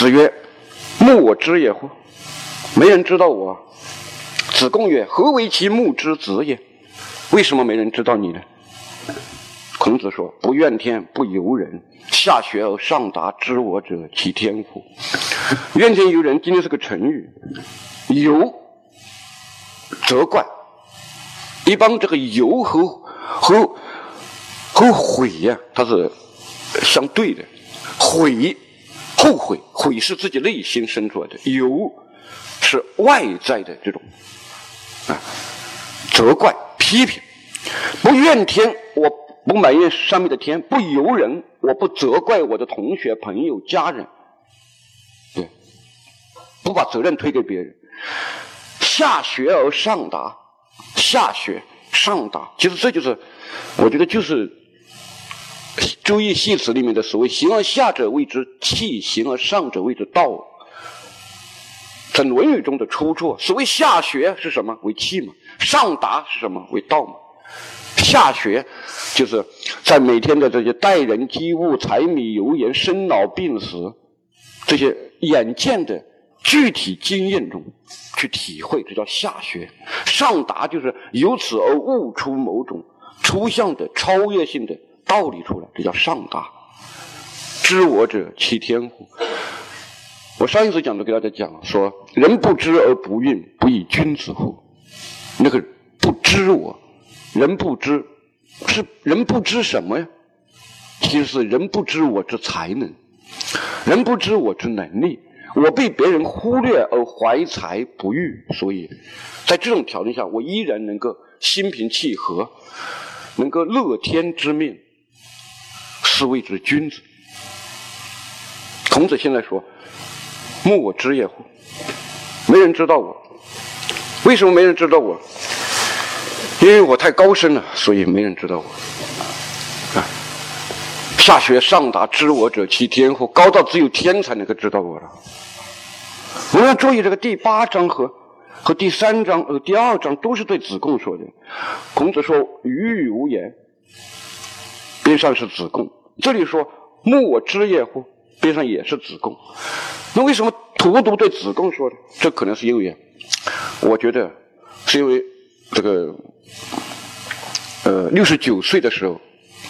子曰：“木我之也乎？没人知道我。”子贡曰：“何为其木之子也？为什么没人知道你呢？”孔子说：“不怨天，不尤人。下学而上达，知我者，其天乎？”怨天尤人，今天是个成语。尤，责怪。一般这个尤和和和悔呀，它是相对的。悔，后悔，悔是自己内心生出来的；由是外在的这种啊，责怪、批评。不怨天，我。不埋怨上面的天，不由人，我不责怪我的同学、朋友、家人，对，不把责任推给别人。下学而上达，下学上达，其实这就是，我觉得就是《周易》系辞里面的所谓“形而下者谓之气，形而上者谓之道”。在《论语》中的出处，所谓下学是什么？为气嘛。上达是什么？为道嘛。下学，就是在每天的这些待人接物、柴米油盐、生老病死这些眼见的具体经验中去体会，这叫下学。上达就是由此而悟出某种抽象的、超越性的道理出来，这叫上达。知我者，其天乎？我上一次讲的给大家讲说，人不知而不愠，不亦君子乎？那个不知我。人不知，是人不知什么呀？其实是人不知我之才能，人不知我之能力。我被别人忽略而怀才不遇，所以在这种条件下，我依然能够心平气和，能够乐天知命，是谓之君子。孔子现在说：“莫我知也乎？没人知道我，为什么没人知道我？”因为我太高深了，所以没人知道我。啊，下学上达，知我者，其天乎？高到只有天才能够知道我了。我们要注意这个第八章和和第三章和第二章都是对子贡说的。孔子说：“语语无言。”边上是子贡，这里说：“木我知也乎？”边上也是子贡。那为什么荼毒对子贡说的？这可能是因为，我觉得是因为。这个，呃，六十九岁的时候，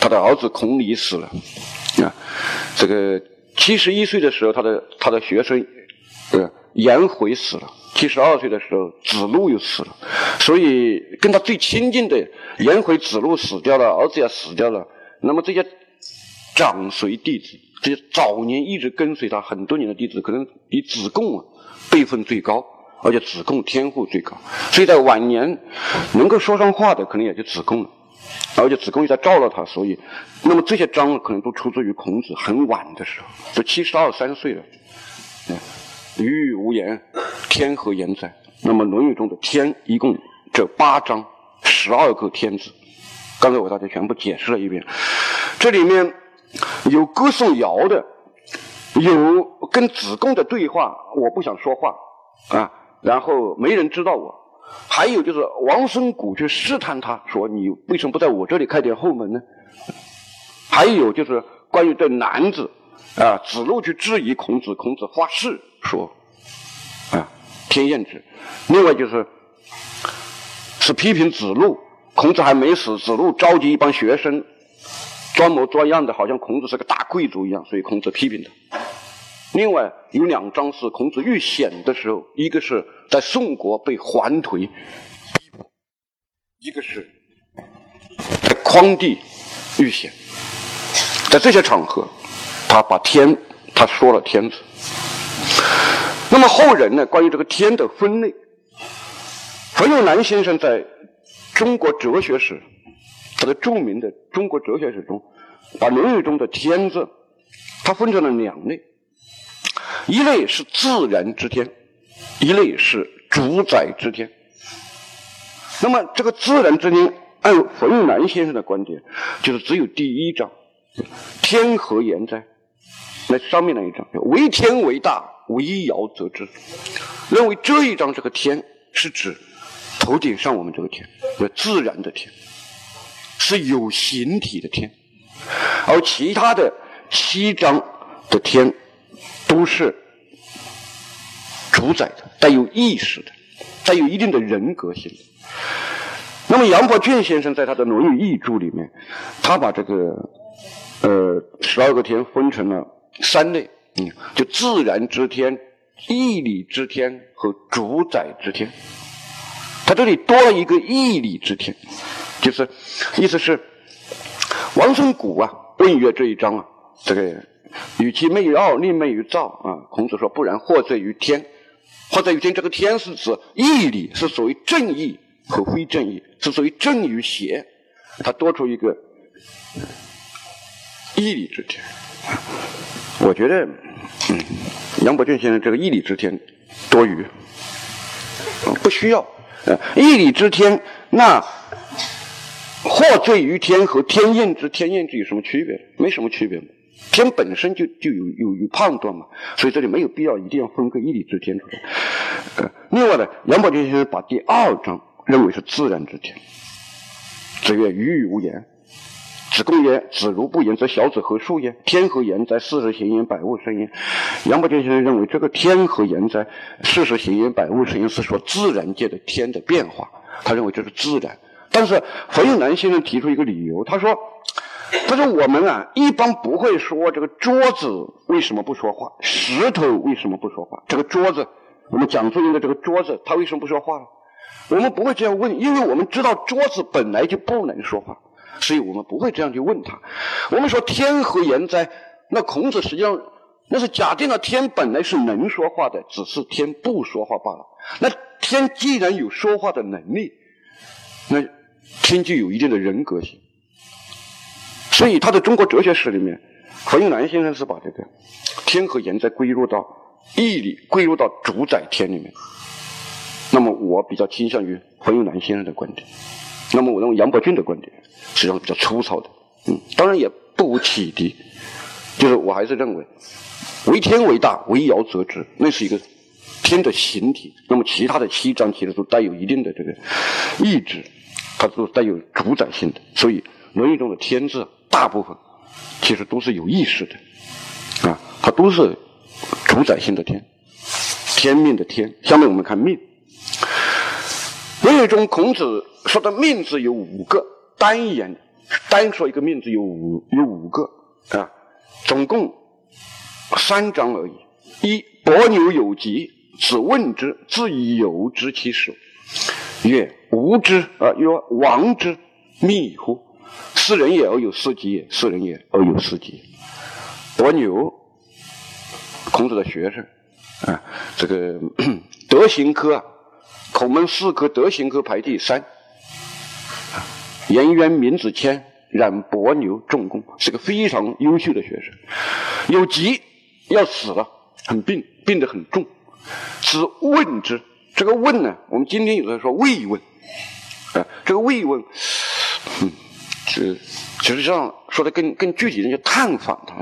他的儿子孔鲤死了，啊，这个七十一岁的时候，他的他的学生，呃，颜回死了，七十二岁的时候，子路又死了，所以跟他最亲近的颜回、子路死掉了，儿子也死掉了，那么这些长随弟子，这些早年一直跟随他很多年的弟子，可能比子贡啊辈分最高。而且子贡天赋最高，所以在晚年能够说上话的，可能也就子贡了。而且子贡又在照料他，所以，那么这些章可能都出自于孔子很晚的时候，都七十二三岁了。嗯语无言，天何言哉？那么《论语》中的“天”一共这八章，十二个“天”字。刚才我大家全部解释了一遍，这里面有歌颂尧的，有跟子贡的对话，我不想说话啊。然后没人知道我，还有就是王孙谷去试探他说：“你为什么不在我这里开点后门呢？”还有就是关于这男子啊，子路去质疑孔子，孔子发誓说：“啊，天厌之。”另外就是是批评子路，孔子还没死，子路召集一帮学生装模作样的，好像孔子是个大贵族一样，所以孔子批评他。另外有两章是孔子遇险的时候，一个是在宋国被桓颓逼迫，一个是在匡地遇险。在这些场合，他把天他说了天子。那么后人呢？关于这个天的分类，冯友兰先生在中国哲学史，他的著名的中国哲学史中，把《论语》中的天字，它分成了两类。一类是自然之天，一类是主宰之天。那么这个自然之天，按冯友兰先生的观点，就是只有第一章“天何言哉”那上面那一章“为天为大，为尧则之”，认为这一章这个天是指头顶上我们这个天，自然的天，是有形体的天，而其他的七章的天。都是主宰的、带有意识的、带有一定的人格性的。那么杨伯峻先生在他的《论语译注》里面，他把这个呃十二个天分成了三类，嗯，就自然之天、义理之天和主宰之天。他这里多了一个义理之天，就是意思是王孙谷啊问曰这一章啊，这个与其昧于傲，宁昧于躁啊。孔子说，不然祸罪于天，祸罪于天。这个天是指义理，是属于正义。和非正义是属于正与邪，他多出一个义理之天。我觉得，嗯，杨伯峻先生这个义理之天多余，不需要。呃，义理之天，那祸罪于天和天厌之天厌之有什么区别？没什么区别天本身就就有有有判断嘛，所以这里没有必要一定要分个一理之天出来。呃，另外呢，杨伯峻先生把第二章。认为是自然之天。子曰：“鱼与无言。”子贡曰：“子如不言，则小子何述焉？天何言哉？四时行焉，百物生焉。”杨伯峻先生认为，这个天何言哉？四时行焉，百物生焉，是说自然界的天的变化。他认为这是自然。但是冯友兰先生提出一个理由，他说：“他说我们啊，一般不会说这个桌子为什么不说话，石头为什么不说话？这个桌子，我们讲座用的这个桌子，它为什么不说话呢？”我们不会这样问，因为我们知道桌子本来就不能说话，所以我们不会这样去问他。我们说天何言哉？那孔子实际上那是假定了天本来是能说话的，只是天不说话罢了。那天既然有说话的能力，那天就有一定的人格性。所以他的中国哲学史里面，冯友兰先生是把这个天和言哉归入到义里，归入到主宰天里面。那么我比较倾向于冯友兰先生的观点，那么我认为杨伯峻的观点实际上比较粗糙的，嗯，当然也不无启迪，就是我还是认为，为天为大，为尧则之，那是一个天的形体，那么其他的七章其实都带有一定的这个意志，它都带有主宰性的，所以《论语》中的天字大部分其实都是有意识的，啊，它都是主宰性的天，天命的天。下面我们看命。《论语》中，孔子说的“命”字有五个，单言单说一个“命”字有五有五个啊，总共三章而已。一伯牛有疾，子问之，自以有知其首，曰：“吾之啊，曰王之密乎？斯人也而有斯己也，斯人也而有斯己。”伯牛，孔子的学生啊，这个 德行科啊。孔门四科德行科排第三，颜渊、闵子骞、冉伯牛重功，是个非常优秀的学生。有疾要死了，很病，病得很重。子问之，这个问呢，我们今天有的说慰问，啊，这个慰问，嗯，是实际上说的更更具体的，就探访他，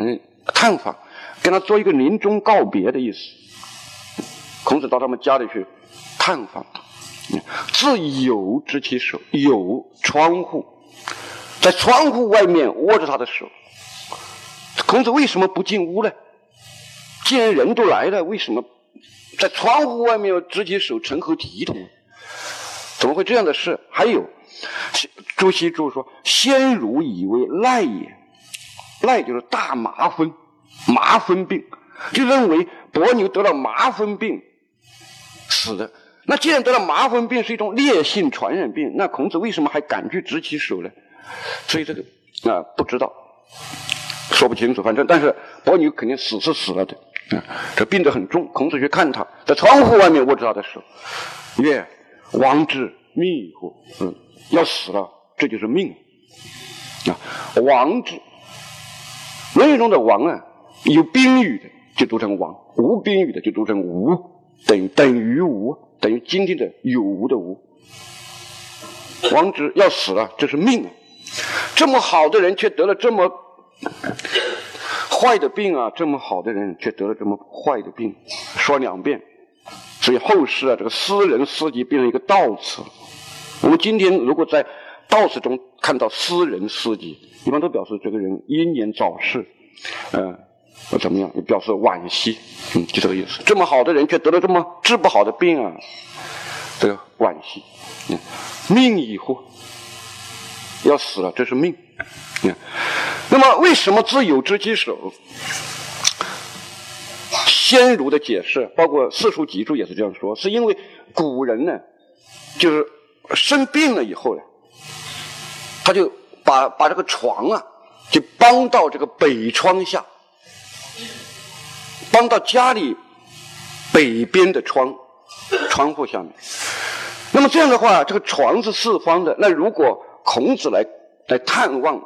探访，跟他做一个临终告别的意思。孔子到他们家里去。探访他，自有知其手，有窗户，在窗户外面握着他的手。孔子为什么不进屋呢？既然人都来了，为什么在窗户外面要执起手，成何体统？怎么会这样的事？还有，朱熹就说：“先儒以为赖也，赖就是大麻风，麻风病，就认为伯牛得了麻风病死的。”那既然得了麻风病是一种烈性传染病，那孔子为什么还敢去执起手呢？所以这个啊不知道，说不清楚。反正但是伯牛肯定死是死了的，啊，这病得很重。孔子去看他，在窗户外面握着他的手，曰：“王之命乎？嗯，要死了，这就是命啊。王之，《论语》中的王啊，有宾语的就读成王，无宾语的就读成无，等于等于无。等于今天的有无的无，王之要死了，这是命啊！这么好的人却得了这么坏的病啊！这么好的人却得了这么坏的病，说两遍，所以后世啊，这个斯人斯己变成一个道词。我们今天如果在道词中看到斯人斯己，一般都表示这个人英年早逝，嗯呃，怎么样？表示惋惜。嗯，就这个意思。这么好的人却得了这么治不好的病啊，这个惋惜。嗯，命已祸，要死了，这是命。嗯，那么为什么自有知其手？先儒的解释，包括四书集注也是这样说，是因为古人呢，就是生病了以后呢，他就把把这个床啊，就搬到这个北窗下。搬到家里北边的窗窗户下面。那么这样的话，这个床是四方的。那如果孔子来来探望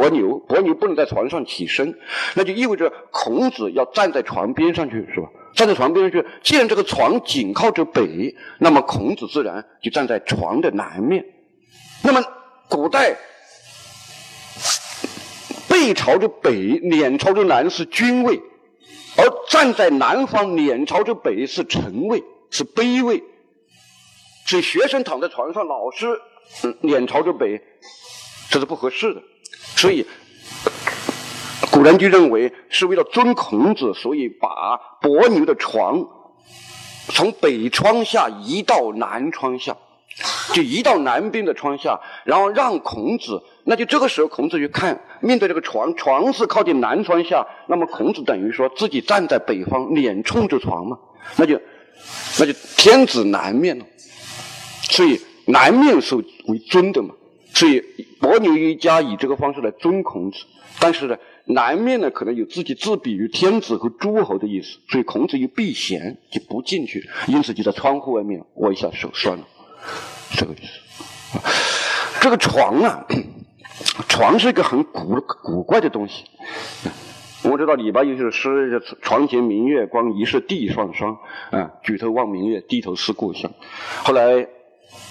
伯牛，伯牛不能在床上起身，那就意味着孔子要站在床边上去，是吧？站在床边上去。既然这个床紧靠着北，那么孔子自然就站在床的南面。那么古代背朝着北，脸朝着南是君位。而站在南方，脸朝着北是臣位，是卑位。所以学生躺在床上，老师脸朝着北，这是不合适的。所以古人就认为是为了尊孔子，所以把伯牛的床从北窗下移到南窗下，就移到南边的窗下，然后让孔子。那就这个时候，孔子去看面对这个床，床是靠近南窗下，那么孔子等于说自己站在北方，脸冲着床嘛，那就那就天子南面了，所以南面是为尊的嘛，所以伯牛一家以这个方式来尊孔子，但是呢，南面呢可能有自己自比于天子和诸侯的意思，所以孔子又避嫌就不进去，因此就在窗户外面握一下手算了，这个意思。这个床啊。床是一个很古古怪的东西。我知道李白有首诗叫：“床前明月光，疑是地上霜。啊，举头望明月，低头思故乡。”后来，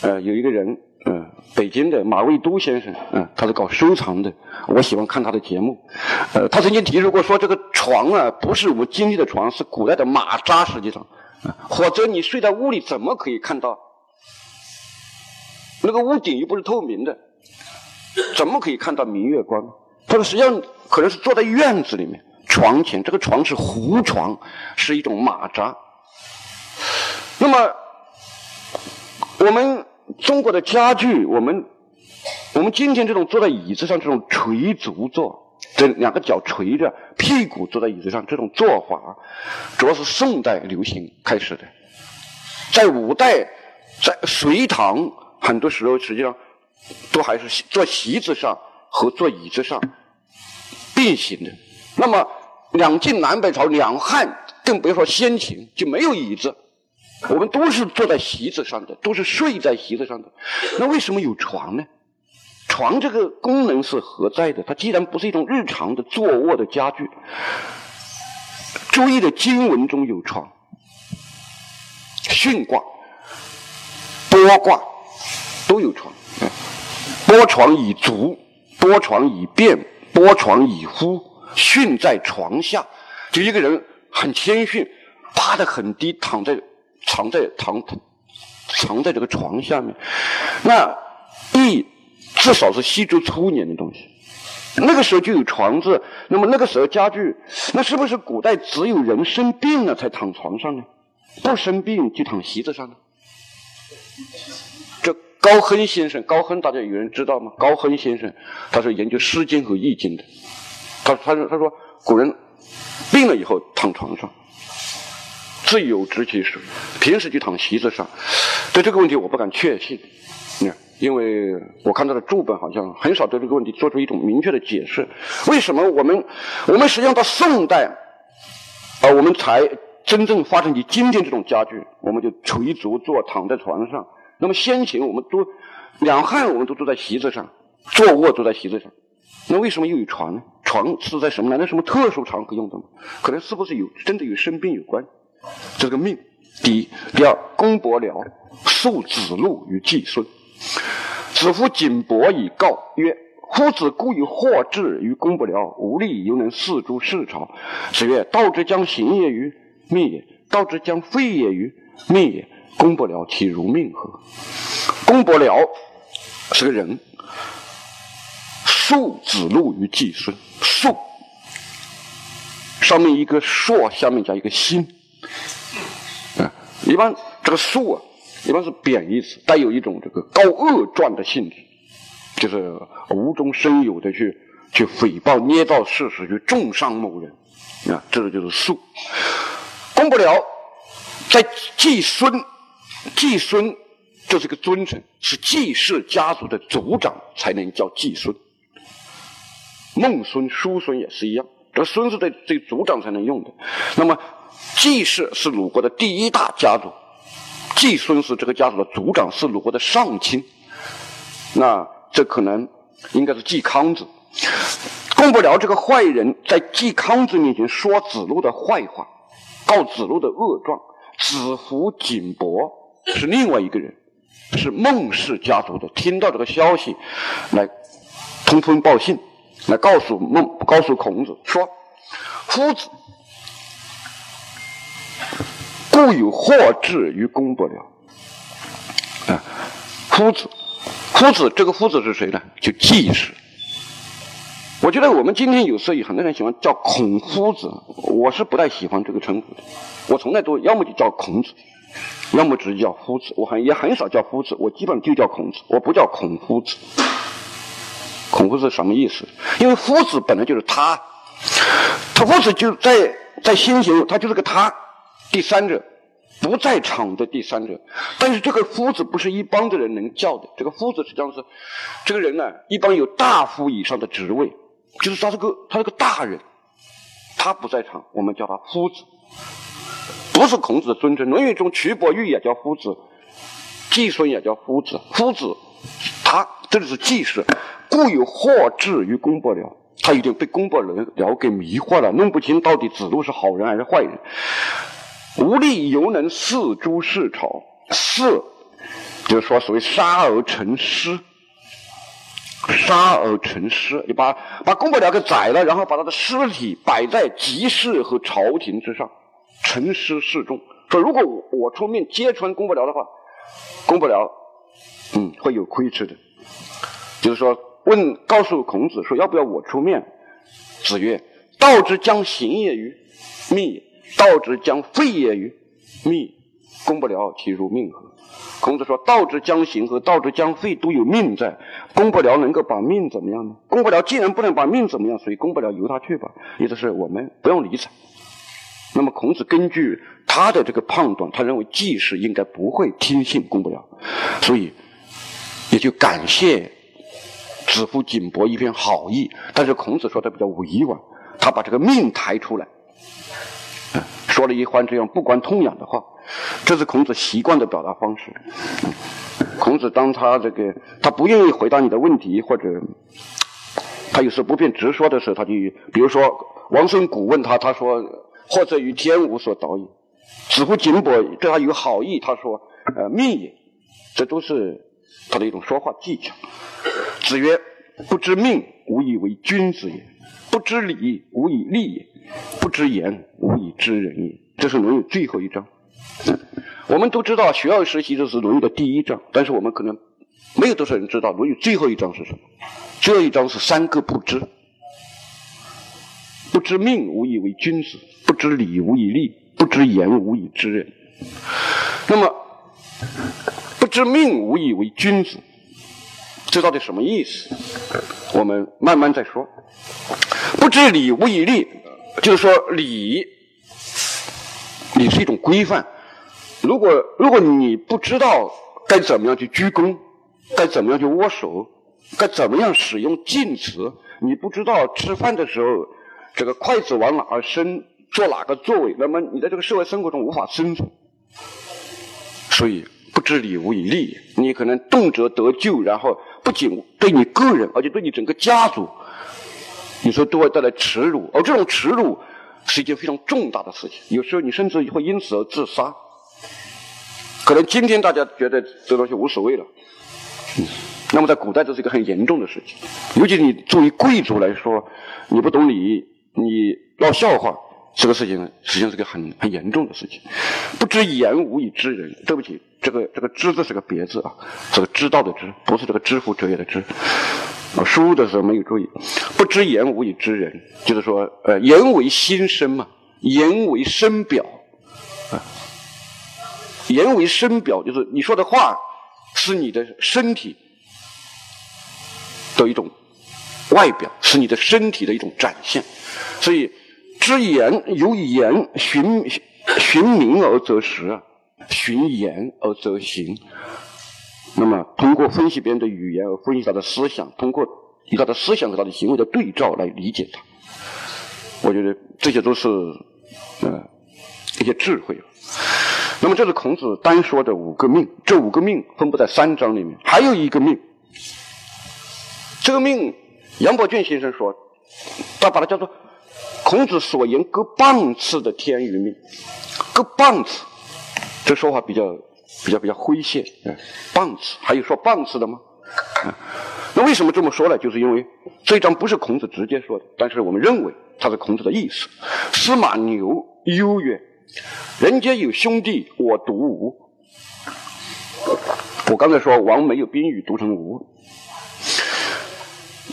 呃，有一个人，嗯，北京的马未都先生，嗯，他是搞收藏的，我喜欢看他的节目。呃，他曾经提出过说，这个床啊，不是我们今天的床，是古代的马扎。实际上，或者你睡在屋里，怎么可以看到？那个屋顶又不是透明的。怎么可以看到明月光？他说实际上可能是坐在院子里面，床前这个床是胡床，是一种马扎。那么我们中国的家具，我们我们今天这种坐在椅子上这种垂足坐，这两个脚垂着，屁股坐在椅子上这种做法，主要是宋代流行开始的，在五代，在隋唐，很多时候实际上。都还是坐席子上和坐椅子上并行的。那么两晋南北朝两汉，更不要说先秦，就没有椅子，我们都是坐在席子上的，都是睡在席子上的。那为什么有床呢？床这个功能是何在的？它既然不是一种日常的坐卧的家具，注意的经文中有床，巽卦、剥卦都有床。剥床以足，剥床以便，剥床以呼。巽在床下，就一个人很谦逊，趴得很低，躺在藏在躺藏在这个床下面。那一至少是西周初年的东西，那个时候就有床字。那么那个时候家具，那是不是古代只有人生病了才躺床上呢？不生病就躺席子上呢？这高亨先生，高亨大家有人知道吗？高亨先生，他是研究《诗经》和《易经》的。他他说他说古人病了以后躺床上，自有知其手，平时就躺席子上。对这个问题我不敢确信，因为我看到的注本好像很少对这个问题做出一种明确的解释。为什么我们我们实际上到宋代啊，我们才真正发展起今天这种家具，我们就垂足坐，躺在床上。那么先秦我们都两汉我们都坐在席子上，坐卧坐在席子上，那为什么又有床呢？床是在什么？难道什么特殊场合用的吗？可能是不是有真的与生病有关？这个命，第一，第二，公伯僚诉子路于季孙，子夫景伯以告曰：“夫子固以祸至于公伯僚，无力犹能四诸世朝。”子曰：“道之将行也于？命也。道之将废也于？命也。”公伯僚其如命何？公伯僚是个人，述子路于季孙。述上面一个硕，下面加一个心。一般这个硕啊，一般是贬义词，带有一种这个高恶状的性质，就是无中生有的去去诽谤、捏造事实、去重伤某人。啊，这个就是素。公不了，在季孙，季孙就是个尊称，是季氏家族的族长才能叫季孙。孟孙、叔孙也是一样，这个孙是对这族长才能用的。那么季氏是鲁国的第一大家族，季孙是这个家族的族长，是鲁国的上卿。那这可能应该是季康子。公不了这个坏人，在季康子面前说子路的坏话，告子路的恶状。子服景伯是另外一个人，是孟氏家族的，听到这个消息，来通风报信。来告诉孟，告诉孔子说：“夫子故有祸至于公不了。”啊，夫子，夫子，这个夫子是谁呢？就季氏。我觉得我们今天有时候有很多人喜欢叫孔夫子，我是不太喜欢这个称呼的。我从来都要么就叫孔子，要么直接叫夫子。我很也很少叫夫子，我基本就叫孔子，我不叫孔夫子。孔夫子什么意思？因为夫子本来就是他，他夫子就在在先行，他就是个他，第三者不在场的第三者。但是这个夫子不是一般的人能叫的，这个夫子实际上是这个人呢，一般有大夫以上的职位，就是他是个他是个大人，他不在场，我们叫他夫子，不是孔子的尊称。《论语》中曲伯玉也叫夫子，季孙也叫夫子，夫子他这里是季氏。故有祸至于公伯僚，他已经被公伯僚给迷惑了，弄不清到底子路是好人还是坏人。无力犹能四诸事朝，四就是说所谓杀而成师，杀而成师，你把把公伯僚给宰了，然后把他的尸体摆在集市和朝廷之上，成师示众。说如果我我出面揭穿公伯僚的话，公伯僚嗯会有亏吃的，就是说。问告诉孔子说要不要我出面？子曰：“道之将行也与？密。道之将废也与？命。公不了，其如命。何？”孔子说：“道之将行和道之将废都有命。在，公不了能够把命。怎么样呢？公不了既然不能把命。怎么样，所以公不了由他去吧。意思是我们不用理睬。那么孔子根据他的这个判断，他认为季氏应该不会听信公不了，所以也就感谢。子夫景伯一片好意，但是孔子说的比较委婉，他把这个命。抬出来，说了一番这样不关痛痒的话，这是孔子习惯的表达方式。孔子当他这个他不愿意回答你的问题，或者他有时不便直说的时候，他就比如说王孙谷问他，他说或者与天无所导也。子服景伯对他有好意，他说呃命也，这都是他的一种说话技巧。子曰：“不知命，无以为君子也；不知礼，无以立也；不知言，无以知人也。”这是《论语》最后一章。我们都知道，学而时习这是《论语》的第一章，但是我们可能没有多少人知道，《论语》最后一章是什么？最后一章是三个不知：不知命，无以为君子；不知礼，无以立；不知言，无以知人。那么，不知命，无以为君子。这到底什么意思？我们慢慢再说。不知礼，无以立，就是说礼，礼是一种规范。如果如果你不知道该怎么样去鞠躬，该怎么样去握手，该怎么样使用敬词，你不知道吃饭的时候这个筷子往哪儿伸，坐哪个座位，那么你在这个社会生活中无法生存。所以不知礼，无以立，你可能动辄得咎，然后。不仅对你个人，而且对你整个家族，你说都会带来耻辱，而这种耻辱是一件非常重大的事情。有时候你甚至会因此而自杀。可能今天大家觉得这东西无所谓了，那么在古代这是一个很严重的事情。尤其你作为贵族来说，你不懂礼，你闹笑话，这个事情实际上是个很很严重的事情。不知言，无以知人。对不起。这个这个“知”字是个别字啊，这个知道的“知”，不是这个知乎者也的“知”。我输入的时候没有注意，不知言无以知人，就是说，呃，言为心声嘛，言为声表，啊，言为声表，就是你说的话是你的身体的一种外表，是你的身体的一种展现，所以知言由言寻寻名而择实啊，循言而则行。那么，通过分析别人的语言而分析他的思想，通过以他的思想和他的行为的对照来理解他，我觉得这些都是呃一些智慧。那么，这是孔子单说的五个命，这五个命分布在三章里面，还有一个命。这个命，杨伯峻先生说，他把它叫做孔子所言各棒次的天与命，各棒次，这说法比较。比较比较诙谐，嗯，棒次还有说棒次的吗？啊，那为什么这么说呢？就是因为这一章不是孔子直接说的，但是我们认为它是孔子的意思。司马牛忧曰：“人皆有兄弟，我独无。”我刚才说王没有宾语，读成无。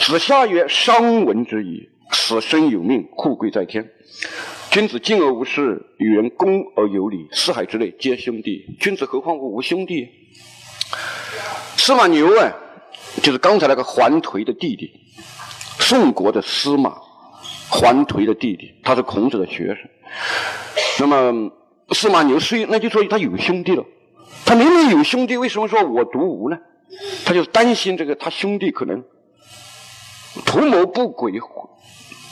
子夏曰：“商闻之矣，死生有命，富贵在天。”君子敬而无事，与人恭而有礼，四海之内皆兄弟。君子何况无兄弟？司马牛啊，就是刚才那个桓颓的弟弟，宋国的司马，桓颓的弟弟，他是孔子的学生。那么司马牛虽那就说他有兄弟了，他明明有兄弟，为什么说我独无呢？他就担心这个他兄弟可能图谋不轨，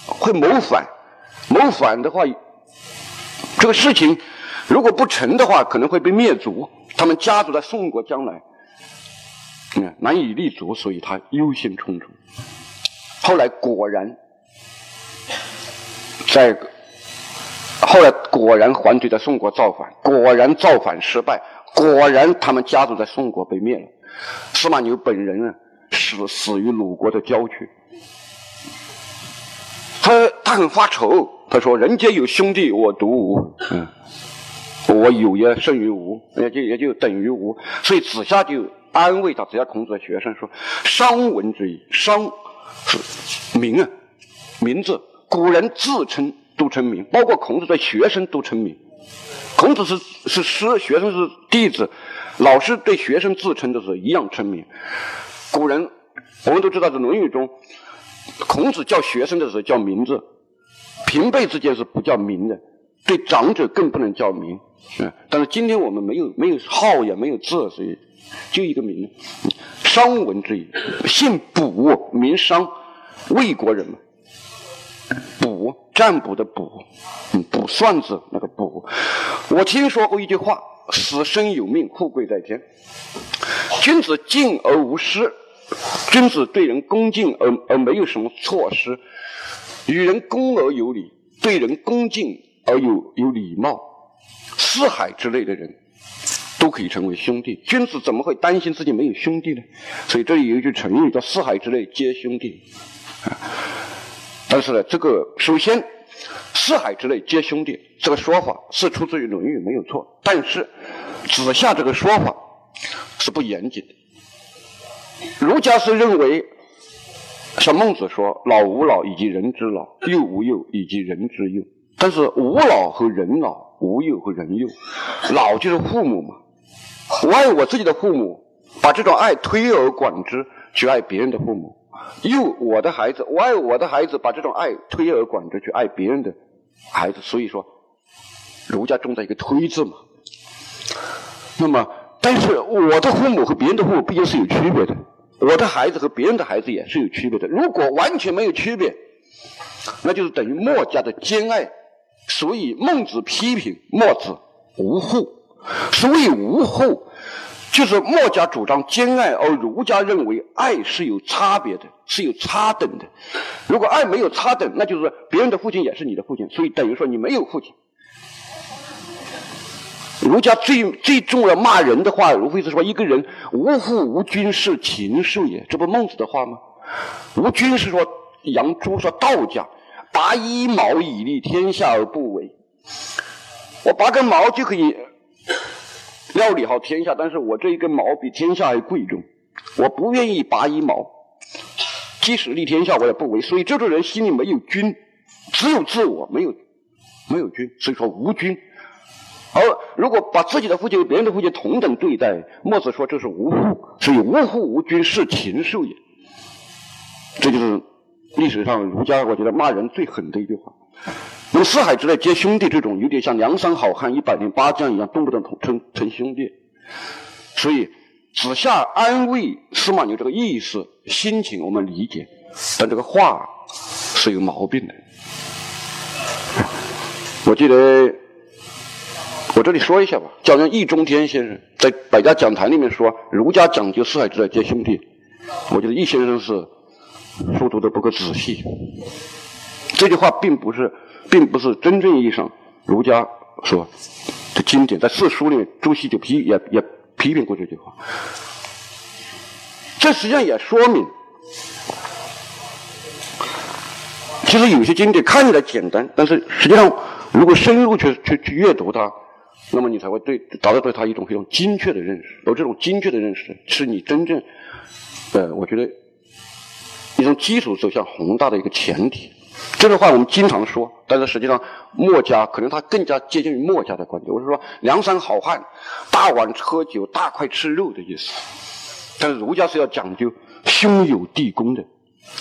会谋反。谋反的话，这个事情如果不成的话，可能会被灭族。他们家族在宋国将来，嗯，难以立足，所以他忧心忡忡。后来果然，在后来果然桓颓在宋国造反，果然造反失败，果然他们家族在宋国被灭了。司马牛本人啊，死死于鲁国的郊区。他很发愁，他说：“人皆有兄弟，我独无。嗯，我有也胜于无，也就也就等于无。所以子夏就安慰他，子夏孔子的学生说：‘商闻之矣。’商是名啊，名字。古人自称都称名，包括孔子的学生都称名。孔子是是师，学生是弟子，老师对学生自称的是一样称名。古人我们都知道，在《论语》中。”孔子叫学生的时候叫名字，平辈之间是不叫名的，对长者更不能叫名。嗯，但是今天我们没有没有号也没有字，所以就一个名。商文之矣，姓卜，名商，魏国人嘛。卜，占卜的卜，嗯，卜算子那个卜。我听说过一句话：死生有命，富贵在天。君子敬而无失。君子对人恭敬而而没有什么措施，与人恭而有礼，对人恭敬而有有礼貌，四海之内的人都可以成为兄弟。君子怎么会担心自己没有兄弟呢？所以这里有一句成语叫“四海之内皆兄弟”。但是呢，这个首先“四海之内皆兄弟”这个说法是出自于《论语》没有错，但是子夏这个说法是不严谨的。儒家是认为，像孟子说“老吾老以及人之老，幼吾幼以及人之幼”。但是吾老和人老，吾幼和人幼，老就是父母嘛。我爱我自己的父母，把这种爱推而广之去爱别人的父母；幼我的孩子，我爱我的孩子，把这种爱推而广之去爱别人的孩子。所以说，儒家重在一个“推”字嘛。那么。但是我的父母和别人的父母毕竟是有区别的，我的孩子和别人的孩子也是有区别的。如果完全没有区别，那就是等于墨家的兼爱。所以孟子批评墨子无父。所谓无父，就是墨家主张兼爱，而儒家认为爱是有差别的，是有差等的。如果爱没有差等，那就是说别人的父亲也是你的父亲，所以等于说你没有父亲。儒家最最重要骂人的话，无非是说一个人无父无君是禽兽也，这不孟子的话吗？无君是说杨朱说道家拔一毛以利天下而不为，我拔根毛就可以料理好天下，但是我这一根毛比天下还贵重，我不愿意拔一毛。即使立天下，我也不为。所以这种人心里没有君，只有自我，没有没有君，所以说无君。而如果把自己的父亲和别人的父亲同等对待，墨子说这是无父，所以无父无君是禽兽也。这就是历史上儒家我觉得骂人最狠的一句话。那么四海之内皆兄弟这种，有点像梁山好汉一百零八将一样，动不动称称兄弟。所以子夏安慰司马牛这个意思心情我们理解，但这个话是有毛病的。我记得。我这里说一下吧，叫人易中天先生在《百家讲坛》里面说，儒家讲究四海之内皆兄弟。我觉得易先生是书读的不够仔细。这句话并不是，并不是真正意义上儒家说的经典，在四书里面，朱熹就批也也批评过这句话。这实际上也说明，其实有些经典看起来简单，但是实际上如果深入去去去阅读它。那么你才会对达到对他一种非常精确的认识，而这种精确的认识是你真正，呃，我觉得一种基础走向宏大的一个前提。这句话我们经常说，但是实际上墨家可能他更加接近于墨家的观点。我是说，梁山好汉大碗喝酒、大块吃肉的意思。但是儒家是要讲究兄友弟恭的，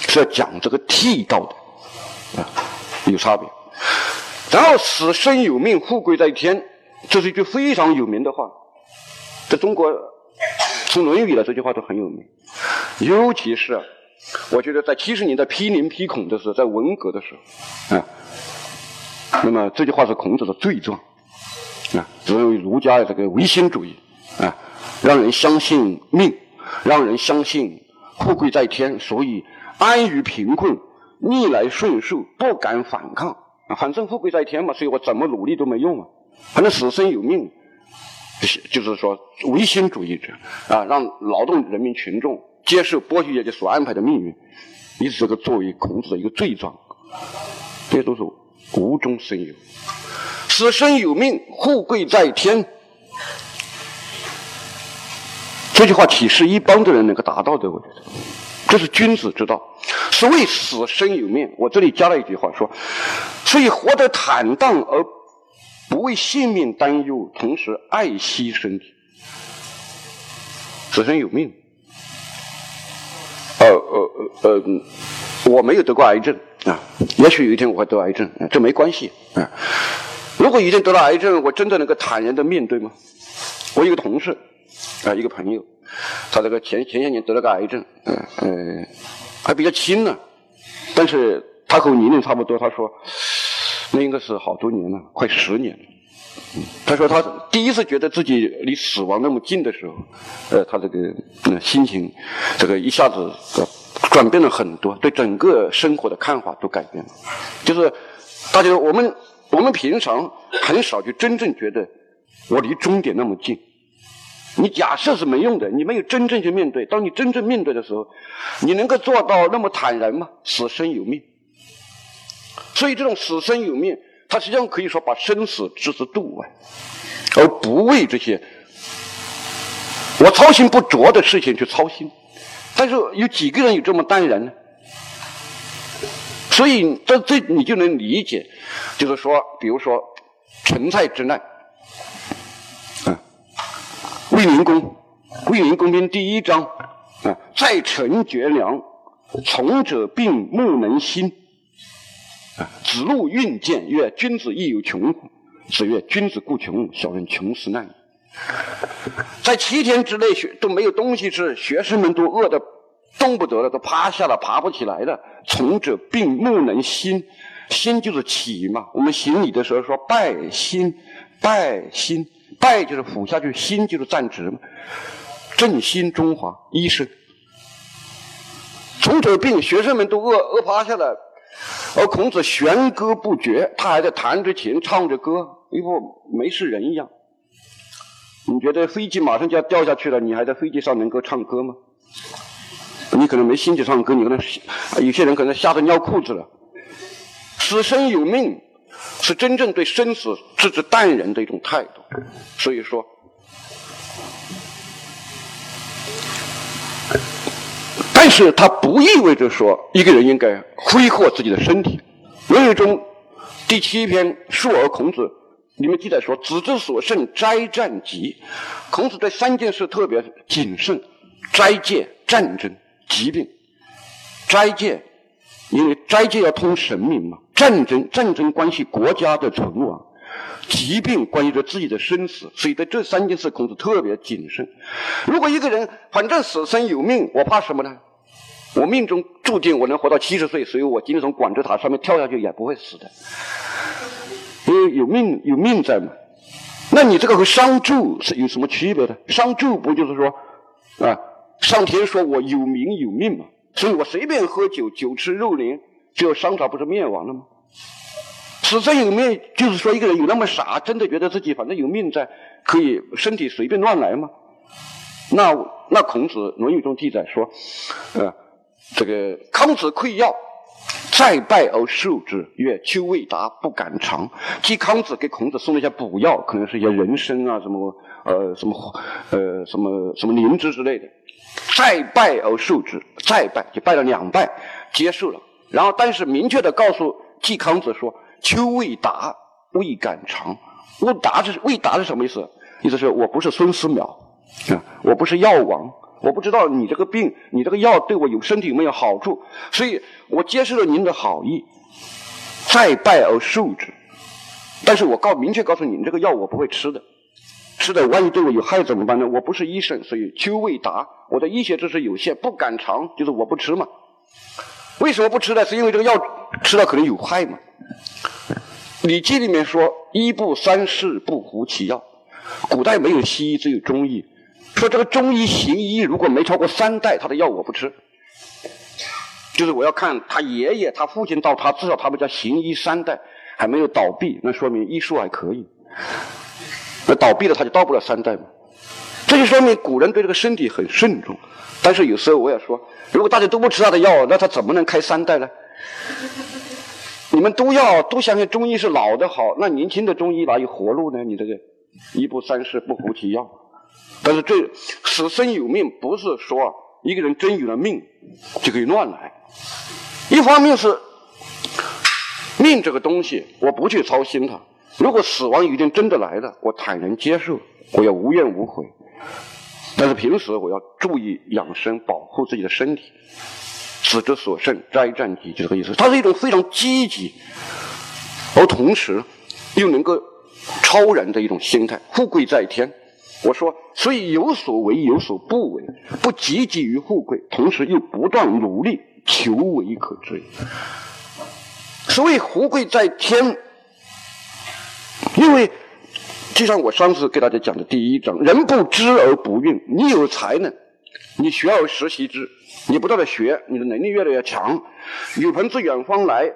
是要讲这个替道的，啊，有差别。然后死生有命，富贵在天。这是一句非常有名的话，在中国从《论语》的这句话都很有名，尤其是我觉得在七十年代批林批孔的时候，在文革的时候啊，那么这句话是孔子的罪状啊，作为儒家的这个唯心主义啊，让人相信命，让人相信富贵在天，所以安于贫困，逆来顺受，不敢反抗，反正富贵在天嘛，所以我怎么努力都没用啊。反正死生有命，就是就是说唯心主义者啊，让劳动人民群众接受剥削阶级所安排的命运，以这个作为孔子的一个罪状，这些都是无中生有。死生有命，富贵在天，这句话岂是一般的人能够达到的？我觉得这是君子之道。所谓死生有命，我这里加了一句话说：所以活得坦荡而。不为性命担忧，同时爱惜身体，死生有命。呃呃呃呃，我没有得过癌症啊，也许有一天我会得癌症，这没关系啊。如果一天得了癌症，我真的能够坦然的面对吗？我有个同事啊，一个朋友，他这个前前些年得了个癌症，嗯嗯，还比较轻呢，但是他和我年龄差不多，他说。那应该是好多年了，快十年了。他说他第一次觉得自己离死亡那么近的时候，呃，他这个心情，这个一下子转变了很多，对整个生活的看法都改变了。就是大家我们我们平常很少去真正觉得我离终点那么近。你假设是没用的，你没有真正去面对。当你真正面对的时候，你能够做到那么坦然吗？死生有命。所以，这种死生有命，他实际上可以说把生死置之度外，而不为这些我操心不着的事情去操心。但是，有几个人有这么淡然呢？所以，这这你就能理解，就是说，比如说陈蔡之难，啊，卫灵公，卫灵公篇第一章，啊，在陈绝粮，从者病，木能兴。子路运见曰：“君子亦有穷乎？”子曰：“君子固穷，小人穷死难矣。”在七天之内学都没有东西吃，学生们都饿得动不得了，都趴下了，爬不起来了。从者病，木能兴，兴就是起嘛。我们行礼的时候说拜兴，拜兴，拜就是俯下去，兴就是站直嘛。振兴中华，医生。从者病，学生们都饿饿趴下了。而孔子弦歌不绝，他还在弹着琴唱着歌，一副没事人一样。你觉得飞机马上就要掉下去了，你还在飞机上能够唱歌吗？你可能没心情唱歌，你可能有些人可能吓得尿裤子了。死生有命，是真正对生死置之淡然的一种态度。所以说，但是它不意味着说一个人应该挥霍自己的身体。《论语》中第七篇《述而孔子》里面记载说：“子之所慎，斋战疾。”孔子对三件事特别谨慎：斋戒、战争、疾病。斋戒，因为斋戒要通神明嘛；战争，战争关系国家的存亡；疾病关系着自己的生死。所以，在这三件事，孔子特别谨慎。如果一个人反正死生有命，我怕什么呢？我命中注定我能活到七十岁，所以我今天从广州塔上面跳下去也不会死的，因为有命有命在嘛。那你这个和商纣是有什么区别的？商纣不就是说啊，上天说我有名有命嘛？所以我随便喝酒，酒吃肉林，最后商朝不是灭亡了吗？死生有命，就是说一个人有那么傻，真的觉得自己反正有命在，可以身体随便乱来吗？那那孔子《论语》中记载说，呃，这个康子馈药，再拜而受之，曰：“丘未达，不敢尝。”即康子给孔子送了一些补药，可能是一些人参啊，什么呃什么呃什么什么灵芝之类的。再拜而受之，再拜就拜了两拜，接受了。然后，但是明确的告诉季康子说：“丘未达，未敢尝。”未达是未达是什么意思？意思是我不是孙思邈啊，我不是药王，我不知道你这个病，你这个药对我有身体有没有好处，所以我接受了您的好意，再拜而受之。但是我告明确告诉你，你这个药我不会吃的。吃的万一对我有害怎么办呢？我不是医生，所以丘未达，我的医学知识有限，不敢尝，就是我不吃嘛。为什么不吃呢？是因为这个药吃了可能有害嘛。《礼记》里面说：“医不三世，不服其药。”古代没有西医，只有中医。说这个中医行医如果没超过三代，他的药我不吃。就是我要看他爷爷、他父亲到他，至少他们家行医三代还没有倒闭，那说明医术还可以。那倒闭了，他就到不了三代嘛。这就说明古人对这个身体很慎重。但是有时候我也说，如果大家都不吃他的药，那他怎么能开三代呢？你们都要都相信中医是老的好，那年轻的中医哪有活路呢？你这个一不三世不服其药。但是这死生有命，不是说一个人真有了命就可以乱来。一方面是命这个东西，我不去操心它。如果死亡一天真的来了，我坦然接受，我要无怨无悔。但是平时我要注意养生，保护自己的身体。子之所剩，斋战疾，就这个意思。它是一种非常积极，而同时又能够超然的一种心态。富贵在天，我说，所以有所为有所不为，不汲汲于富贵，同时又不断努力求为可知。所谓富贵在天。因为，就像我上次给大家讲的第一章，人不知而不愠。你有才能，你学而时习之，你不断的学，你的能力越来越强。有朋自远方来，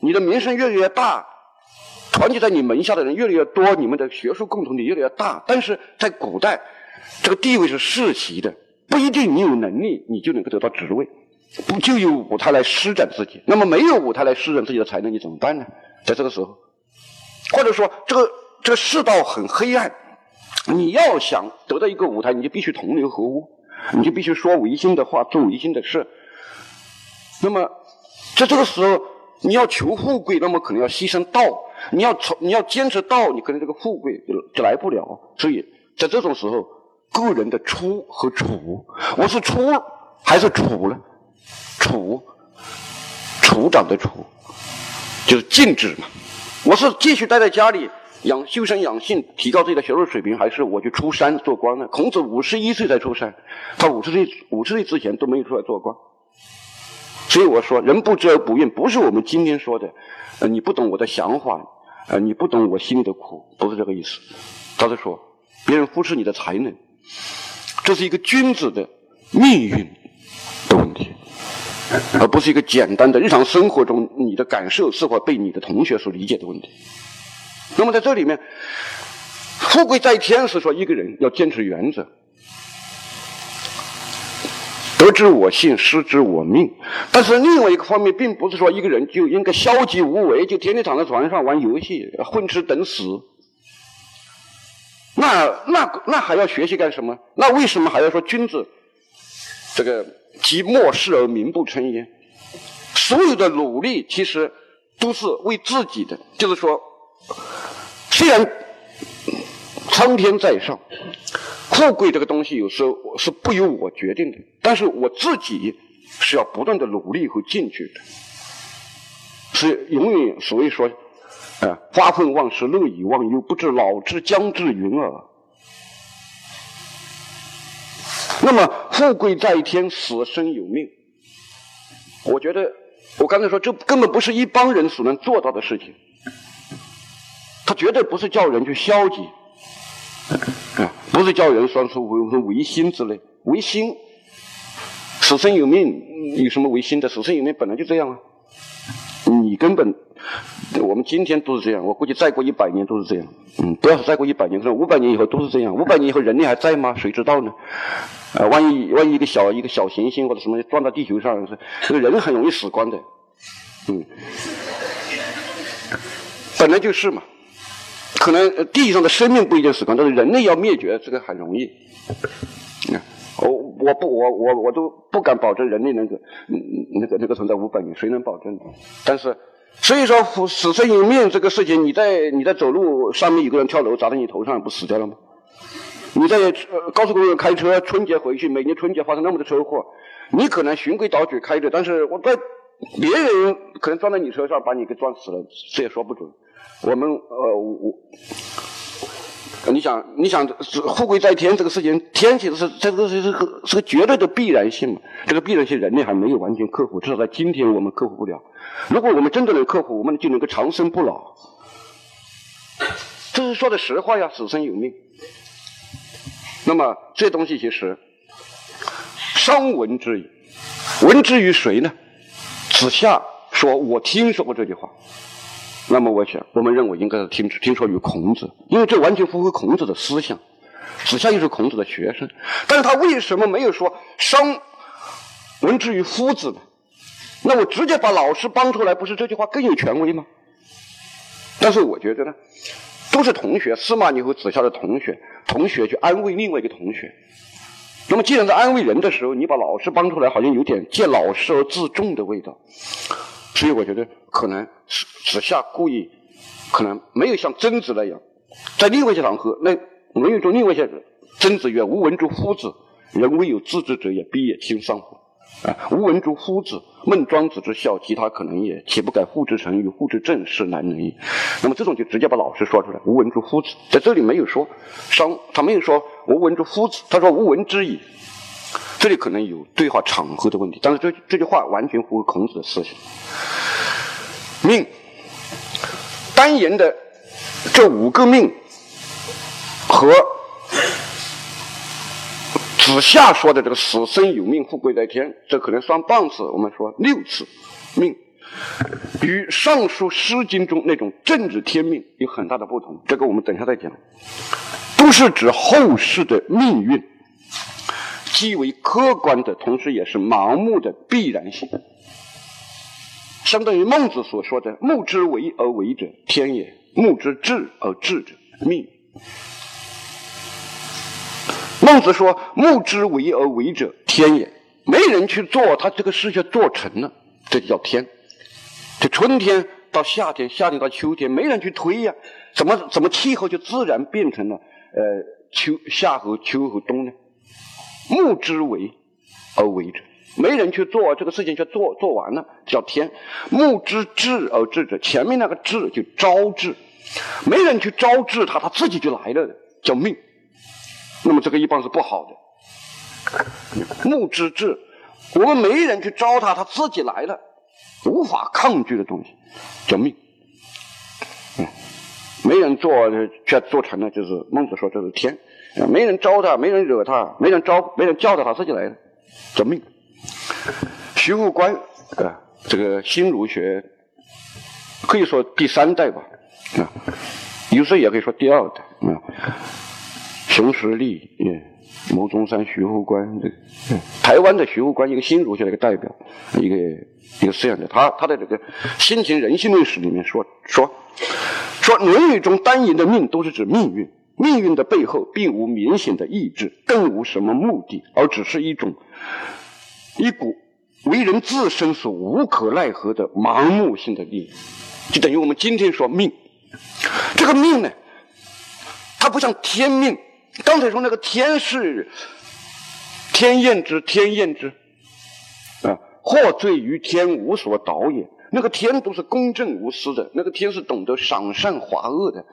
你的名声越来越大，团结在你门下的人越来越多，你们的学术共同体越来越大。但是在古代，这个地位是世袭的，不一定你有能力，你就能够得到职位，不就有舞台来施展自己。那么没有舞台来施展自己的才能，你怎么办呢？在这个时候。或者说，这个这个世道很黑暗，你要想得到一个舞台，你就必须同流合污，你就必须说违心的话，做违心的事。那么，在这个时候，你要求富贵，那么可能要牺牲道；你要从你要坚持到，你可能这个富贵就就来不了。所以在这种时候，个人的出和处，我是出还是处呢？处，处长的处，就是禁止嘛。我是继续待在家里养修身养性，提高自己的学术水平，还是我去出山做官呢？孔子五十一岁才出山，他五十岁五十岁之前都没有出来做官。所以我说，人不知而不愠，不是我们今天说的，呃，你不懂我的想法，呃，你不懂我心里的苦，不是这个意思。他是说，别人忽视你的才能，这是一个君子的命运的问题。而不是一个简单的日常生活中你的感受是否被你的同学所理解的问题。那么在这里面，富贵在天是说一个人要坚持原则，得之我幸，失之我命。但是另外一个方面，并不是说一个人就应该消极无为，就天天躺在床上玩游戏，混吃等死。那那那还要学习干什么？那为什么还要说君子这个？即莫视而名不称焉。所有的努力其实都是为自己的，就是说，虽然苍天在上，富贵这个东西有时候是不由我决定的，但是我自己是要不断的努力和进取的，是永远所谓说，啊，发愤忘食，乐以忘忧，不知老之将至云耳。那么，富贵在天，死生有命。我觉得，我刚才说，这根本不是一帮人所能做到的事情。他绝对不是叫人去消极，啊，不是叫人说出唯唯心之类。唯心，死生有命，有什么唯心的？死生有命本来就这样啊。你根本，我们今天都是这样。我估计再过一百年都是这样。嗯，不要说再过一百年，说五百年以后都是这样。五百年以后人类还在吗？谁知道呢？啊，万一万一一个小一个小行星或者什么撞到地球上，这个人很容易死光的。嗯，本来就是嘛。可能地上的生命不一定死光，但是人类要灭绝，这个很容易。我我不我我我都不敢保证人类那个那个那个存在五百年，谁能保证？但是所以说死生有命这个事情，你在你在走路上面有个人跳楼砸在你头上，不死掉了吗？你在高速公路开车，春节回去，每年春节发生那么多车祸，你可能循规蹈矩开着，但是我在别人可能撞在你车上，把你给撞死了，这也说不准。我们呃我。你想，你想，富贵在天这个事情，天其实是这个是是个是个绝对的必然性嘛？这个必然性，人类还没有完全克服，至少在今天我们克服不了。如果我们真的能克服，我们就能够长生不老。这是说的实话呀，死生有命。那么这东西其实，伤闻之矣，闻之于谁呢？子夏说：“我听说过这句话。”那么我想，我们认为应该是听听说于孔子，因为这完全符合孔子的思想。子夏又是孔子的学生，但是他为什么没有说商闻之于夫子呢？那我直接把老师帮出来，不是这句话更有权威吗？但是我觉得呢，都是同学，司马懿和子夏的同学，同学去安慰另外一个同学。那么既然在安慰人的时候，你把老师帮出来，好像有点借老师而自重的味道。所以我觉得可能是子夏故意，可能没有像曾子那样，在另外一些场合，那《论语》中另外一些人曾子曰：“吾闻诸夫子，人未有自知者也，必也亲上乎？”啊，吾闻诸夫子，孟庄子之孝，其他可能也，岂不改父之臣与父之政是难能矣？那么这种就直接把老师说出来，吾闻诸夫子，在这里没有说商，他没有说吾闻诸夫子，他说吾闻之矣。这里可能有对话场合的问题，但是这这句话完全符合孔子的思想。命单言的这五个命和子夏说的这个“死生有命，富贵在天”，这可能算半次。我们说六次命，与上述《诗经》中那种政治天命有很大的不同。这个我们等下再讲，都是指后世的命运。既为客观的，同时也是盲目的必然性，相当于孟子所说的“目之为而为者，天也；目之至而至者，命。”孟子说：“目之为而为者，天也。”没人去做，他这个事就做成了，这就叫天。这春天到夏天，夏天到秋天，没人去推呀，怎么怎么气候就自然变成了呃秋夏和秋和冬呢？目之为而为者，没人去做这个事情，却做做完了，叫天。目之至而至者，前面那个至就招致，没人去招致他，他自己就来了，叫命。那么这个一般是不好的。目之至，我们没人去招他，他自己来了，无法抗拒的东西，叫命。嗯，没人做却做成了，就是孟子说这是天。没人招他，没人惹他，没人招，没人叫他，他自己来的，这命。徐复观啊，这个新儒学可以说第三代吧，啊，有时候也可以说第二代啊。熊十力，嗯，牟中山、徐复观，这个台湾的徐复观，一个新儒学的一个代表，一个一个思想家，他他的这个《心情人性论史》里面说说说《论语》中单言的命都是指命运。命运的背后并无明显的意志，更无什么目的，而只是一种一股为人自身所无可奈何的盲目性的力量，就等于我们今天说命。这个命呢，它不像天命。刚才说那个天是天厌之，天厌之啊，祸罪于天，无所导也。那个天都是公正无私的，那个天是懂得赏善罚恶的，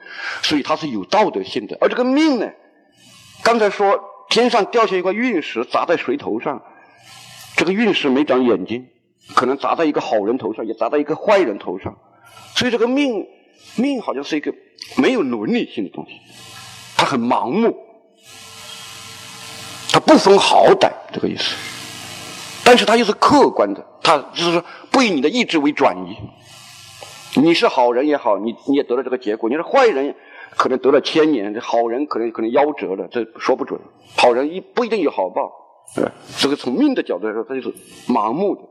所以它是有道德性的。而这个命呢，刚才说天上掉下一块陨石砸在谁头上，这个陨石没长眼睛，可能砸在一个好人头上，也砸在一个坏人头上，所以这个命命好像是一个没有伦理性的东西，它很盲目，它不分好歹，这个意思。但是它又是客观的，它就是说不以你的意志为转移。你是好人也好，你你也得了这个结果；你是坏人，可能得了千年；好人可能可能夭折了，这说不准。好人一不一定有好报，呃，这个从命的角度来说，它就是盲目的。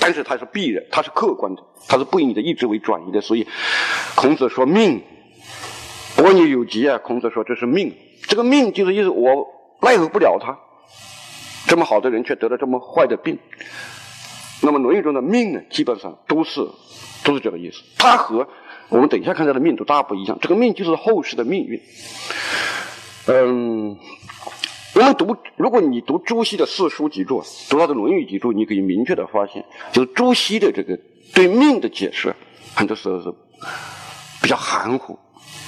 但是它是必然，它是客观的，它是不以你的意志为转移的。所以孔子说命，我你有疾啊！孔子说这是命，这个命就是意思我奈何不了他。这么好的人却得了这么坏的病，那么《论语》中的命呢，基本上都是都是这个意思。它和我们等一下看到的命都大不一样。这个命就是后世的命运。嗯，我们读，如果你读朱熹的四书集注，读他的《论语》集注，你可以明确的发现，就是朱熹的这个对命的解释，很多时候是比较含糊。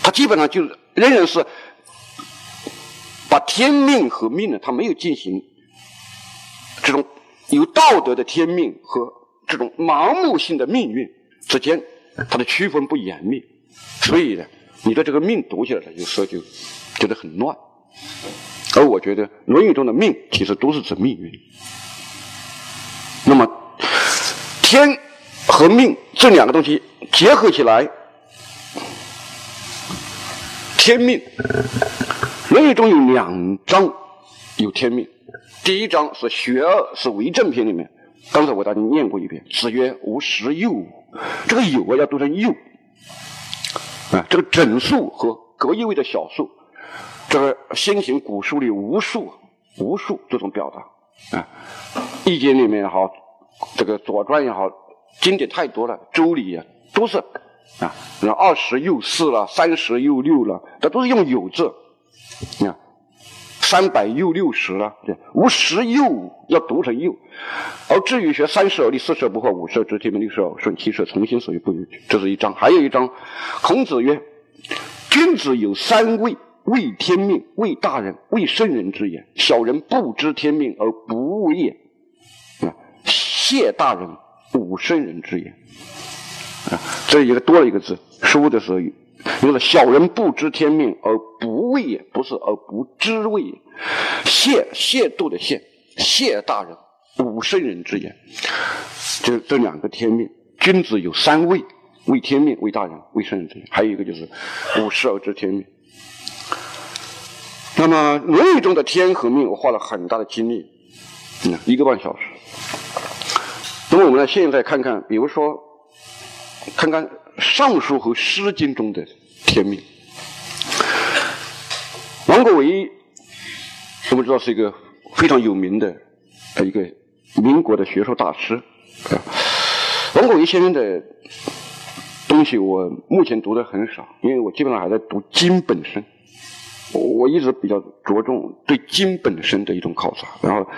他基本上就是仍然是把天命和命呢，他没有进行。这种有道德的天命和这种盲目性的命运之间，它的区分不严密，所以呢，你的这个命读起来，有时候就觉得很乱。而我觉得《论语》中的命其实都是指命运。那么，天和命这两个东西结合起来，天命，《论语》中有两章有天命。第一章是《学而》是为政篇里面，刚才我大家念过一遍。子曰：“吾十有。”这个“有”啊要读成“幼”啊。这个整数和隔一位的小数，这个先秦古书里无数无数这种表达啊。《易经》里面也好，这个《左传》也好，经典太多了，《周礼》啊都是啊，那二十又四了，三十又六了，这都是用“有”字，你看。三百又六十了，对，无十又要读成又，而至于学三十而立，四十而不惑，五十而知天命，六十而顺，七十而从心所欲不逾矩。这是一章，还有一章，孔子曰：“君子有三畏：畏天命，畏大人，畏圣人之言。小人不知天命而不畏也，啊，谢大人，补圣人之言。啊，这一个多了一个字，书的时候。”就是小人不知天命而不畏也，不是而不知畏也。谢谢度的谢，谢大人，吾圣人之言。就这两个天命，君子有三畏：畏天命，畏大人，畏圣人之言。还有一个就是五十而知天命。那么《论语》中的天和命，我花了很大的精力，嗯，一个半小时。那么我们来，现在看看，比如说，看看。《尚书》和《诗经》中的天命，王国维，我们知道是一个非常有名的一个民国的学术大师啊。王国维先生的东西，我目前读的很少，因为我基本上还在读经本身。我一直比较着重对经本身的一种考察，然后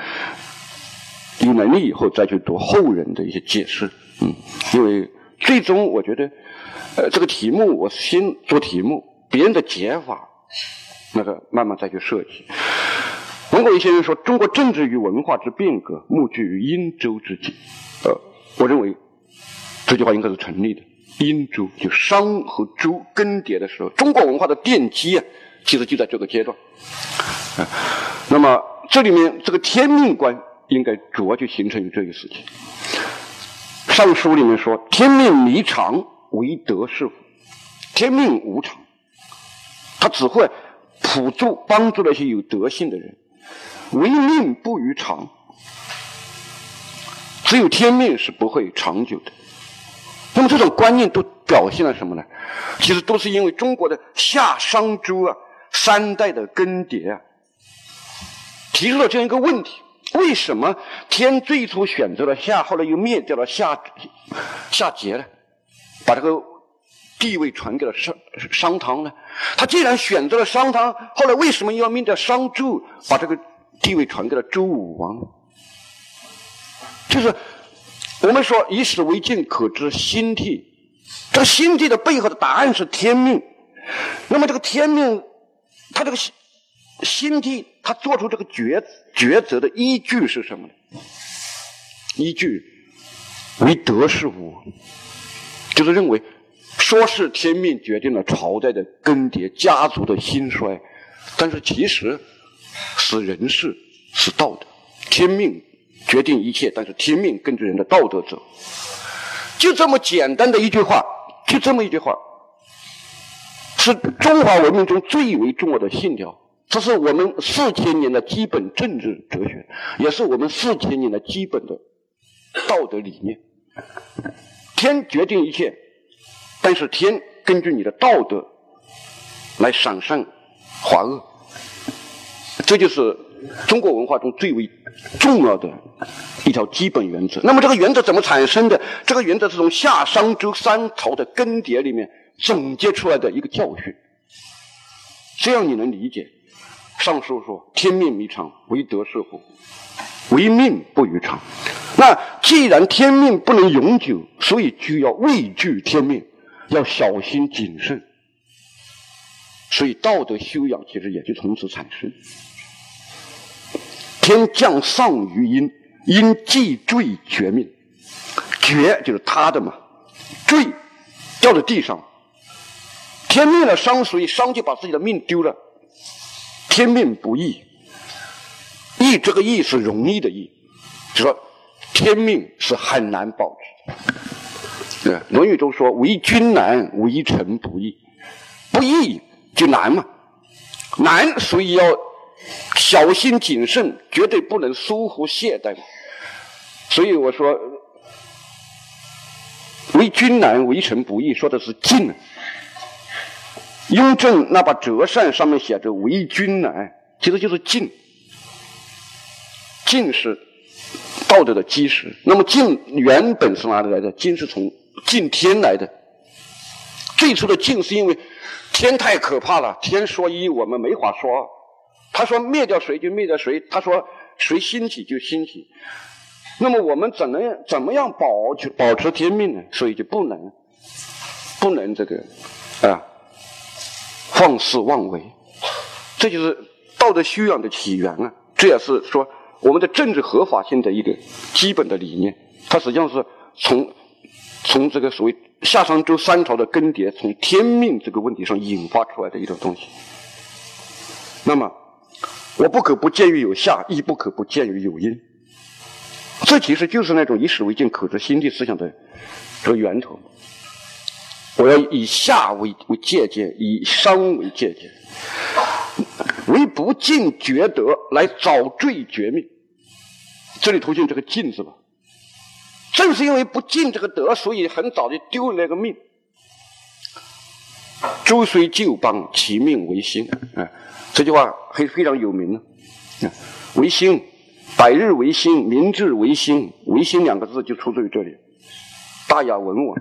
有能力以后再去读后人的一些解释。嗯，因为最终我觉得。呃，这个题目我先做题目，别人的解法，那个慢慢再去设计。王国维先生说：“中国政治与文化之变革，目据于殷周之际。”呃，我认为这句话应该是成立的。殷周就商和周更迭的时候，中国文化的奠基啊，其实就在这个阶段。啊，那么这里面这个天命观应该主要就形成于这个时期。上书里面说：“天命离常，唯德是，天命无常，他只会辅助帮助那些有德性的人。唯命不于常，只有天命是不会长久的。那么这种观念都表现了什么呢？其实都是因为中国的夏商周啊三代的更迭啊，提出了这样一个问题：为什么天最初选择了夏，后来又灭掉了夏夏桀呢？把这个地位传给了商商汤呢？他既然选择了商汤，后来为什么要灭掉商纣，把这个地位传给了周武王？就是我们说以史为鉴，可知兴替。这个兴替的背后的答案是天命。那么这个天命，他这个兴心地，他做出这个抉抉择的依据是什么呢？依据为德是无，就是认为说是天命决定了朝代的更迭、家族的兴衰，但是其实是人事，是道德。天命决定一切，但是天命根据人的道德走。就这么简单的一句话，就这么一句话。是中华文明中最为重要的信条，这是我们四千年的基本政治哲学，也是我们四千年的基本的道德理念。天决定一切，但是天根据你的道德来赏善罚恶，这就是中国文化中最为重要的一条基本原则。那么这个原则怎么产生的？这个原则是从夏商周三朝的更迭里面。总结出来的一个教训，这样你能理解。上书说：“天命弥长，唯德是乎？唯命不于常。”那既然天命不能永久，所以就要畏惧天命，要小心谨慎。所以道德修养其实也就从此产生。天降丧于阴，阴既坠绝命，绝就是他的嘛，坠掉在地上。天命了伤，所以伤就把自己的命丢了。天命不易，易这个易是容易的易，就说天命是很难保持。对，《论语》中说：“为君难，为臣不易。”不易就难嘛，难所以要小心谨慎，绝对不能疏忽懈怠嘛。所以我说，为君难，为臣不易，说的是敬。雍正那把折扇上面写着“为君难”，其实就是敬。敬是道德的基石。那么敬原本是哪里来的？敬是从敬天来的。最初的敬是因为天太可怕了，天说一我们没法说二。他说灭掉谁就灭掉谁，他说谁兴起就兴起。那么我们怎能怎么样保保持天命呢？所以就不能不能这个啊。放肆妄为，这就是道德修养的起源啊！这也是说我们的政治合法性的一个基本的理念。它实际上是从从这个所谓夏商周三朝的更迭，从天命这个问题上引发出来的一种东西。那么，我不可不见于有夏，亦不可不见于有阴。这其实就是那种以史为鉴、可知心地思想的这个源头。我要以下为为借鉴，以商为借鉴，为不敬厥德来早坠绝命。这里头就这个“敬”字吧？正是因为不敬这个德，所以很早就丢了那个命。周虽旧邦，其命维新。啊，这句话非非常有名呢。维新，百日维新，民治维新，维新两个字就出自于这里。大雅文王，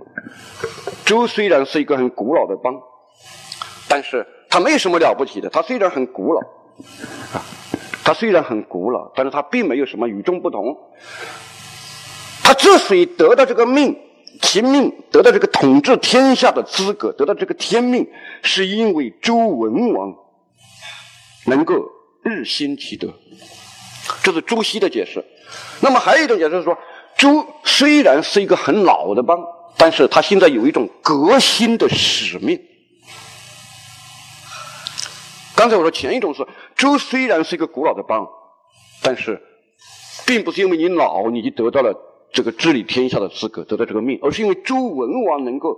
周虽然是一个很古老的邦，但是他没有什么了不起的。他虽然很古老，啊，他虽然很古老，但是他并没有什么与众不同。他之所以得到这个命，其命得到这个统治天下的资格，得到这个天命，是因为周文王能够日新其德。这是朱熹的解释。那么还有一种解释是说。周虽然是一个很老的邦，但是他现在有一种革新的使命。刚才我说前一种是周虽然是一个古老的邦，但是并不是因为你老你就得到了这个治理天下的资格，得到这个命，而是因为周文王能够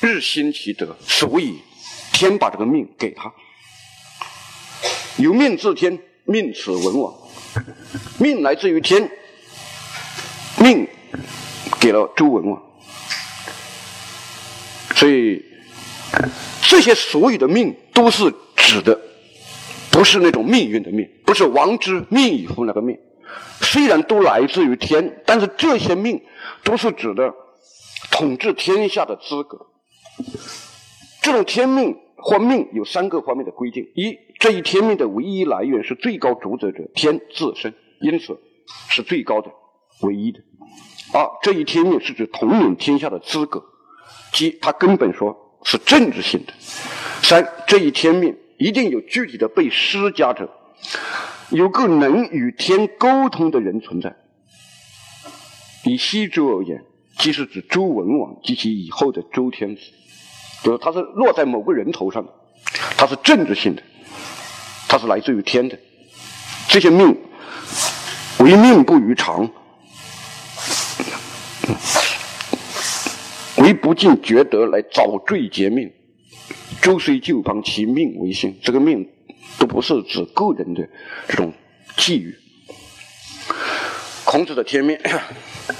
日新其德，所以天把这个命给他。由命自天，命此文王，命来自于天。命给了周文王，所以这些所有的命都是指的，不是那种命运的命，不是王之命以乎那个命，虽然都来自于天，但是这些命都是指的统治天下的资格。这种天命或命有三个方面的规定：一，这一天命的唯一来源是最高主宰者天自身，因此是最高的、唯一的；二，这一天命是指统领天下的资格，即他根本说是政治性的；三，这一天命一定有具体的被施加者。有个能与天沟通的人存在。以西周而言，即是指周文王及其以后的周天子，就是他是落在某个人头上的，他是政治性的，他是来自于天的。这些命为命不于常，为不尽厥德来早坠劫命。周虽旧邦，其命为先。这个命。都不是指个人的这种际遇。孔子的天命，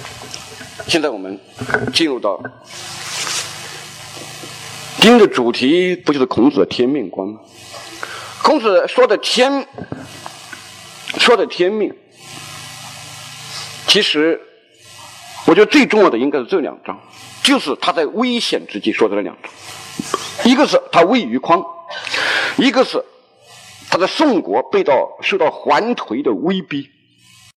现在我们进入到今天的主题，不就是孔子的天命观吗？孔子说的天，说的天命，其实我觉得最重要的应该是这两章，就是他在危险之际说的那两句，一个是他位于匡，一个是。他在宋国被到受到桓颓的威逼，